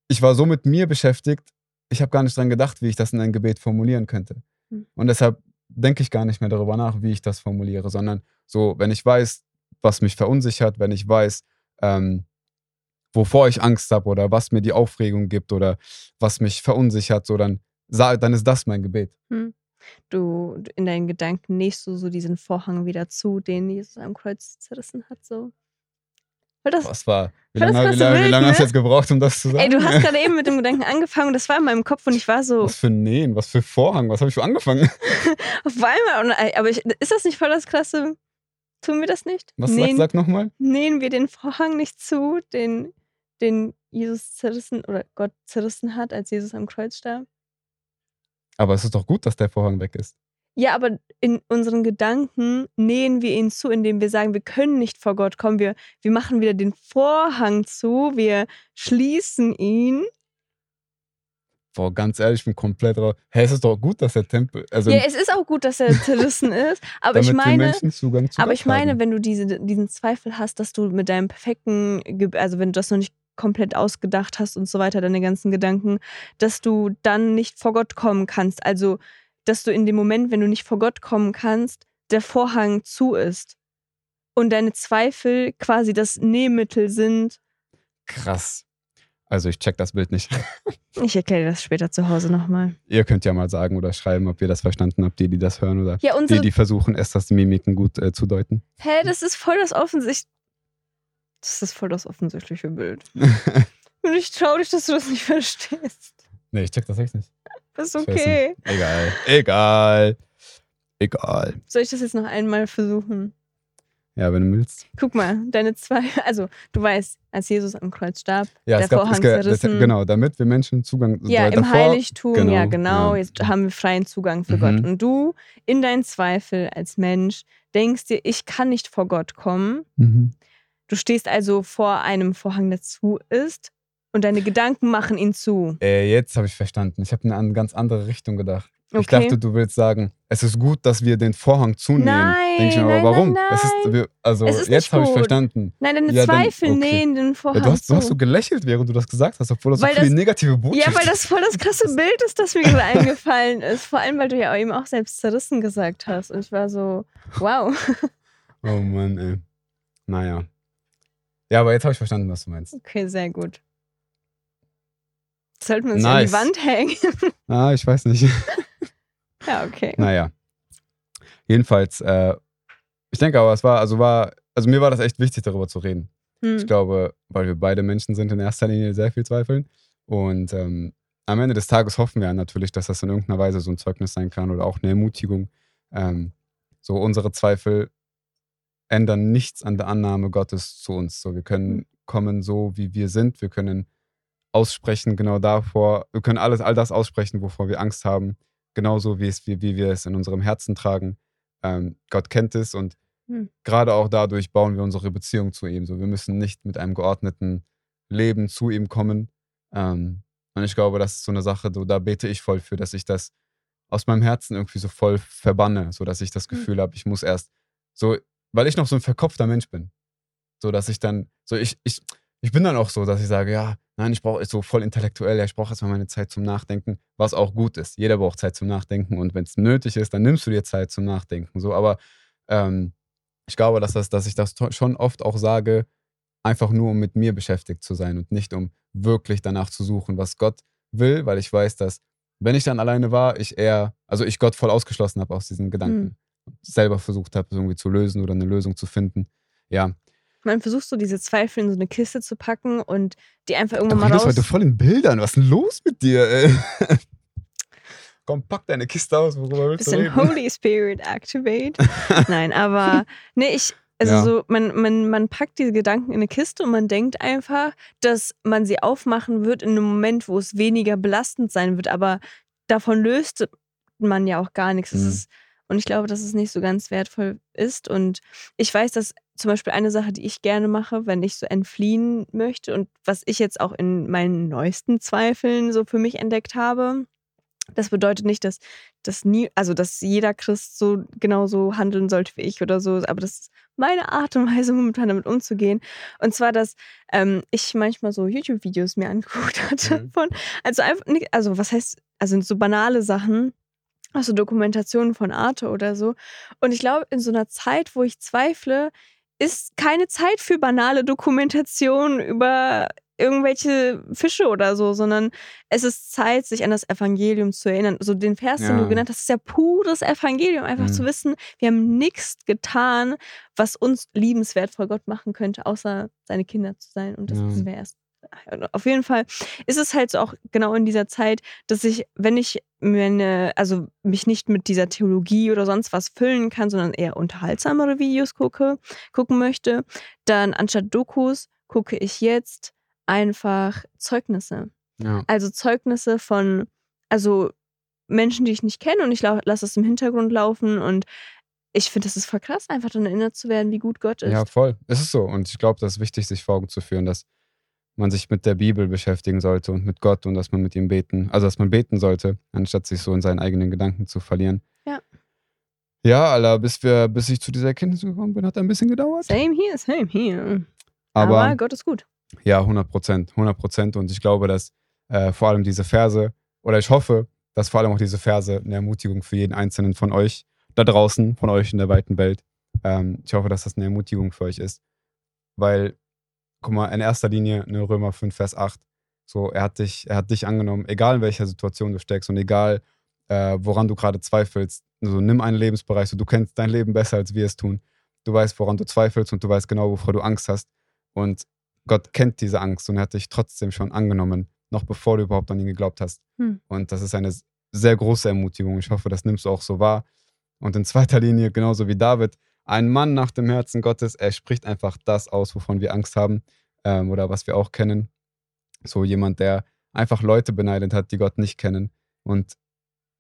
Speaker 2: ich war so mit mir beschäftigt, ich habe gar nicht dran gedacht, wie ich das in ein Gebet formulieren könnte.
Speaker 1: Hm.
Speaker 2: Und deshalb denke ich gar nicht mehr darüber nach, wie ich das formuliere, sondern so, wenn ich weiß, was mich verunsichert, wenn ich weiß, ähm, wovor ich Angst habe oder was mir die Aufregung gibt oder was mich verunsichert, so dann, dann ist das mein Gebet.
Speaker 1: Du, du- in deinen Gedanken nähst du so diesen Vorhang wieder zu, den Jesus am Kreuz zerrissen hat. So. Weil das,
Speaker 2: Was war, wie
Speaker 1: War
Speaker 2: lange,
Speaker 1: krass
Speaker 2: wie lange, wie lange hast du
Speaker 1: ne?
Speaker 2: jetzt gebraucht, um das zu sagen?
Speaker 1: ey, du hast gerade eben mit dem Gedanken angefangen und das war in meinem Kopf und ich war so,
Speaker 2: was für Nähen, was für Vorhang, was habe ich für angefangen?
Speaker 1: auf einmal, aber ich, ist das nicht voll das Krasse? Tun wir das nicht?
Speaker 2: Was
Speaker 1: nähen,
Speaker 2: sag nochmal?
Speaker 1: nähen wir den Vorhang nicht zu, den, den Jesus zerrissen oder Gott zerrissen hat, als Jesus am Kreuz starb?
Speaker 2: Aber es ist doch gut, dass der Vorhang weg ist.
Speaker 1: Ja, aber in unseren Gedanken nähen wir ihn zu, indem wir sagen, wir können nicht vor Gott kommen. Wir, wir machen wieder den Vorhang zu, wir schließen ihn.
Speaker 2: Boah, ganz ehrlich, ich bin komplett raus. Hä, es ist doch gut, dass der Tempel. Also
Speaker 1: ja, es ist auch gut, dass er zerrissen ist. Aber ich meine,
Speaker 2: Zugang zu
Speaker 1: aber ich meine,
Speaker 2: haben.
Speaker 1: wenn du diese, diesen Zweifel hast, dass du mit deinem perfekten, also wenn du das noch nicht komplett ausgedacht hast und so weiter, deine ganzen Gedanken, dass du dann nicht vor Gott kommen kannst. Also, dass du in dem Moment, wenn du nicht vor Gott kommen kannst, der Vorhang zu ist. Und deine Zweifel quasi das Nähmittel sind.
Speaker 2: Krass. Also ich check das Bild nicht.
Speaker 1: Ich erkläre das später zu Hause nochmal.
Speaker 2: ihr könnt ja mal sagen oder schreiben, ob ihr das verstanden habt, die, die das hören oder
Speaker 1: Ja,
Speaker 2: die, die versuchen, erst das Mimiken gut äh, zu deuten.
Speaker 1: Hä, das ist voll das offensichtliche. Das ist voll das offensichtliche Bild. Und ich traurig, dass du das nicht verstehst.
Speaker 2: nee, ich check das echt nicht.
Speaker 1: Das ist okay.
Speaker 2: Egal. Egal. Egal.
Speaker 1: Soll ich das jetzt noch einmal versuchen?
Speaker 2: Ja, wenn du willst.
Speaker 1: Guck mal, deine zwei, also du weißt, als Jesus am Kreuz starb,
Speaker 2: Ja,
Speaker 1: der Vorhang
Speaker 2: gab,
Speaker 1: zerrissen.
Speaker 2: genau, damit wir Menschen Zugang
Speaker 1: ja,
Speaker 2: weil
Speaker 1: im
Speaker 2: davor,
Speaker 1: Heiligtum,
Speaker 2: genau,
Speaker 1: ja genau,
Speaker 2: ja.
Speaker 1: jetzt haben wir freien Zugang für
Speaker 2: Mhm.
Speaker 1: Gott. Und du in deinen Zweifel als Mensch denkst dir, ich kann nicht vor Gott kommen.
Speaker 2: Mhm.
Speaker 1: Du stehst also vor einem Vorhang, der zu ist und deine Gedanken machen ihn zu.
Speaker 2: Äh, jetzt habe ich verstanden. Ich habe in eine ganz andere Richtung gedacht. Ich
Speaker 1: Okay.
Speaker 2: dachte, du willst sagen, es ist gut, dass wir den Vorhang zunehmen.
Speaker 1: Nein,
Speaker 2: Denk ich mir, aber
Speaker 1: nein,
Speaker 2: warum?
Speaker 1: nein,
Speaker 2: Es ist, also
Speaker 1: ist
Speaker 2: jetzt habe ich verstanden.
Speaker 1: Nein, deine
Speaker 2: Ja, dann-
Speaker 1: Zweifel
Speaker 2: okay.
Speaker 1: nähen den
Speaker 2: Ja,
Speaker 1: Vorhang
Speaker 2: du, hast, du hast so gelächelt, während du das gesagt hast, obwohl das
Speaker 1: Weil
Speaker 2: so die
Speaker 1: das-
Speaker 2: negative Botschaft
Speaker 1: Ja, weil das voll das krasse Bild ist, das mir gerade eingefallen ist. Vor allem, weil du ja eben auch selbst zerrissen gesagt hast. Und ich war so, wow.
Speaker 2: Oh Mann, ey. Naja. Ja, aber jetzt habe ich verstanden, was du meinst.
Speaker 1: Okay, sehr gut. Sollten wir uns
Speaker 2: Nice.
Speaker 1: an die Wand hängen?
Speaker 2: Ah, ich weiß nicht.
Speaker 1: ja, okay.
Speaker 2: naja. Jedenfalls, äh, ich denke aber, es war, also war, also mir war das echt wichtig, darüber zu reden. Ich
Speaker 1: Hm.
Speaker 2: glaube, weil wir beide Menschen sind in erster Linie sehr viel zweifeln. Und ähm, am Ende des Tages hoffen wir natürlich, dass das in irgendeiner Weise so ein Zeugnis sein kann oder auch eine Ermutigung. Ähm, so unsere Zweifel ändern nichts an der Annahme Gottes zu uns. So, wir können kommen so, wie wir sind. Wir können aussprechen genau davor. Wir können alles, all das aussprechen, wovor wir Angst haben. Genauso wie, es, wie, wie wir es in unserem Herzen tragen. Ähm, Gott kennt es und
Speaker 1: Hm.
Speaker 2: gerade auch dadurch bauen wir unsere Beziehung zu ihm. So, wir müssen nicht mit einem geordneten Leben zu ihm kommen. Ähm, und ich glaube, das ist so eine Sache, so, da bete ich voll für, dass ich das aus meinem Herzen irgendwie so voll verbanne, so dass ich das
Speaker 1: Hm.
Speaker 2: Gefühl habe, ich muss erst so, weil ich noch so ein verkopfter Mensch bin, so dass ich dann, so ich, ich, ich bin dann auch so, dass ich sage, ja, nein, ich brauche so voll intellektuell, ja, ich brauche erstmal meine Zeit zum Nachdenken, was auch gut ist. Jeder braucht Zeit zum Nachdenken und wenn es nötig ist, dann nimmst du dir Zeit zum Nachdenken. So, aber ähm, ich glaube, dass, das, dass ich das schon oft auch sage, einfach nur um mit mir beschäftigt zu sein und nicht um wirklich danach zu suchen, was Gott will, weil ich weiß, dass wenn ich dann alleine war, ich eher, also ich Gott voll ausgeschlossen habe aus diesen Gedanken. Selber versucht habe, irgendwie zu lösen oder eine Lösung zu finden. Ja,
Speaker 1: Man versucht so diese Zweifel in so eine Kiste zu packen und die einfach
Speaker 2: du
Speaker 1: irgendwann mal raus.
Speaker 2: heute voll in Bildern. Was ist denn los mit dir? Ey? Komm, pack deine Kiste aus, worüber willst du
Speaker 1: bisschen
Speaker 2: reden?
Speaker 1: Holy Spirit activate. Nein, aber nee, ich, also
Speaker 2: Ja.
Speaker 1: so, man, man, man packt diese Gedanken in eine Kiste und man denkt einfach, dass man sie aufmachen wird in einem Moment, wo es weniger belastend sein wird, aber davon löst man ja auch gar nichts.
Speaker 2: Mhm.
Speaker 1: ist, und ich glaube, dass es nicht so ganz wertvoll ist. Und ich weiß, dass zum Beispiel eine Sache, die ich gerne mache, wenn ich so entfliehen möchte und was ich jetzt auch in meinen neuesten Zweifeln so für mich entdeckt habe, das bedeutet nicht, dass, dass nie, also dass jeder Christ so genauso handeln sollte wie ich oder so, aber das ist meine Art und Weise, momentan damit umzugehen. Und zwar, dass ähm, ich manchmal so YouTube-Videos mir angeguckt hatte
Speaker 2: Mhm.
Speaker 1: von, also einfach nicht, also was heißt, also so banale Sachen, also Dokumentationen von Arte oder so. Und ich glaube, in so einer Zeit, wo ich zweifle, ist keine Zeit für banale Dokumentationen über irgendwelche Fische oder so, sondern es ist Zeit, sich an das Evangelium zu erinnern. So den Vers, den
Speaker 2: Ja.
Speaker 1: du genannt hast, ist ja pures Evangelium. Einfach
Speaker 2: Mhm.
Speaker 1: zu wissen, wir haben nichts getan, was uns liebenswert vor Gott machen könnte, außer seine Kinder zu sein. Und das
Speaker 2: Ja.
Speaker 1: wäre erst. Auf jeden Fall ist es halt so auch genau in dieser Zeit, dass ich, wenn ich meine, also mich nicht mit dieser Theologie oder sonst was füllen kann, sondern eher unterhaltsamere Videos gucke, gucken möchte, dann anstatt Dokus gucke ich jetzt einfach Zeugnisse.
Speaker 2: Ja.
Speaker 1: Also Zeugnisse von, also Menschen, die ich nicht kenne und ich lasse es im Hintergrund laufen und ich finde, das ist voll krass, einfach dann erinnert zu werden, wie gut Gott ist.
Speaker 2: ja, voll. Es ist so. Und ich glaube, das ist wichtig, sich vor Augen zu führen, dass man sich mit der Bibel beschäftigen sollte und mit Gott und dass man mit ihm beten, also dass man beten sollte, anstatt sich so in seinen eigenen Gedanken zu verlieren.
Speaker 1: Ja.
Speaker 2: Ja, Alter, bis wir, bis ich zu dieser Erkenntnis gekommen bin, hat ein bisschen gedauert.
Speaker 1: Same here, same here.
Speaker 2: Aber,
Speaker 1: Aber Gott ist gut.
Speaker 2: ja, 100 Prozent, 100 Prozent. Und ich glaube, dass äh, vor allem diese Verse, oder ich hoffe, dass vor allem auch diese Verse eine Ermutigung für jeden Einzelnen von euch da draußen, von euch in der weiten Welt. Ähm, ich hoffe, dass das eine Ermutigung für euch ist. Weil, guck mal, in erster Linie, ne, Römer 5, Vers 8, so, er hat dich, er hat dich angenommen, egal in welcher Situation du steckst und egal, äh, woran du gerade zweifelst. So, nimm einen Lebensbereich, so, du kennst dein Leben besser, als wir es tun. Du weißt, woran du zweifelst und du weißt genau, wovor du Angst hast. Und Gott kennt diese Angst und er hat dich trotzdem schon angenommen, noch bevor du überhaupt an ihn geglaubt hast.
Speaker 1: Hm.
Speaker 2: Und das ist eine sehr große Ermutigung. Ich hoffe, das nimmst du auch so wahr. Und in zweiter Linie, genauso wie David, ein Mann nach dem Herzen Gottes, er spricht einfach das aus, wovon wir Angst haben ähm, oder was wir auch kennen. So jemand, der einfach Leute beneidet hat, die Gott nicht kennen und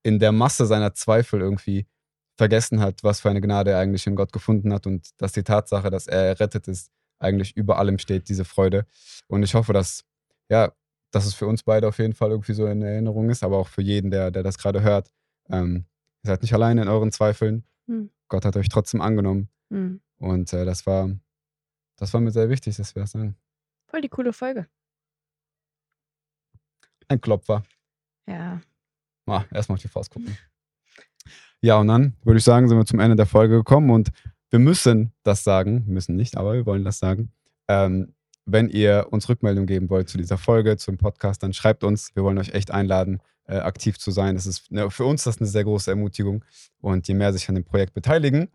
Speaker 2: in der Masse seiner Zweifel irgendwie vergessen hat, was für eine Gnade er eigentlich in Gott gefunden hat und dass die Tatsache, dass er errettet ist, eigentlich über allem steht, diese Freude. Und ich hoffe, dass, ja, dass es für uns beide auf jeden Fall irgendwie so in Erinnerung ist, aber auch für jeden, der, der das gerade hört. Ähm, ihr seid nicht alleine in euren Zweifeln.
Speaker 1: Hm.
Speaker 2: Gott hat euch trotzdem angenommen.
Speaker 1: Hm.
Speaker 2: Und äh, das war, das war mir sehr wichtig, dass wir das sagen.
Speaker 1: Voll die coole Folge.
Speaker 2: Ein Klopfer.
Speaker 1: Ja.
Speaker 2: Ah, erstmal auf die Faust gucken. Ja, und dann würde ich sagen, sind wir zum Ende der Folge gekommen und wir müssen das sagen, müssen nicht, aber wir wollen das sagen. Ähm, wenn ihr uns Rückmeldung geben wollt zu dieser Folge, zum Podcast, dann schreibt uns. Wir wollen euch echt einladen, äh, aktiv zu sein. Das ist ne, für uns das eine sehr große Ermutigung. Und je mehr sich an dem Projekt beteiligen,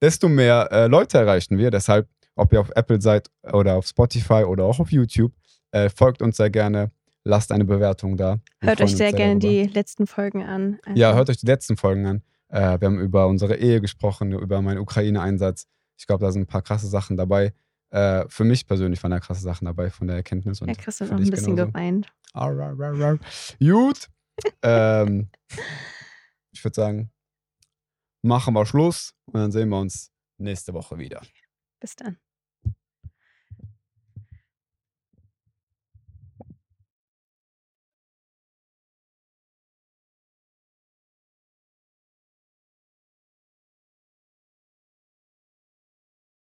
Speaker 2: desto mehr äh, Leute erreichen wir. Deshalb, ob ihr auf Apple seid oder auf Spotify oder auch auf YouTube, äh, folgt uns sehr gerne. Lasst eine Bewertung da.
Speaker 1: Hört euch
Speaker 2: uns
Speaker 1: sehr gerne
Speaker 2: darüber.
Speaker 1: die letzten Folgen an.
Speaker 2: Ja,
Speaker 1: Also,
Speaker 2: hört euch die letzten Folgen an. Äh, wir haben über unsere Ehe gesprochen, über meinen Ukraine-Einsatz. Ich glaube, da sind ein paar krasse Sachen dabei. Äh, für mich persönlich waren da krasse Sachen dabei von der Erkenntnis. Und
Speaker 1: Ja, Chris hat noch ein bisschen
Speaker 2: genauso.
Speaker 1: geweint.
Speaker 2: Arr, arr, arr. Gut. Ähm, ich würde sagen, machen wir Schluss und dann sehen wir uns nächste Woche wieder.
Speaker 1: Bis dann.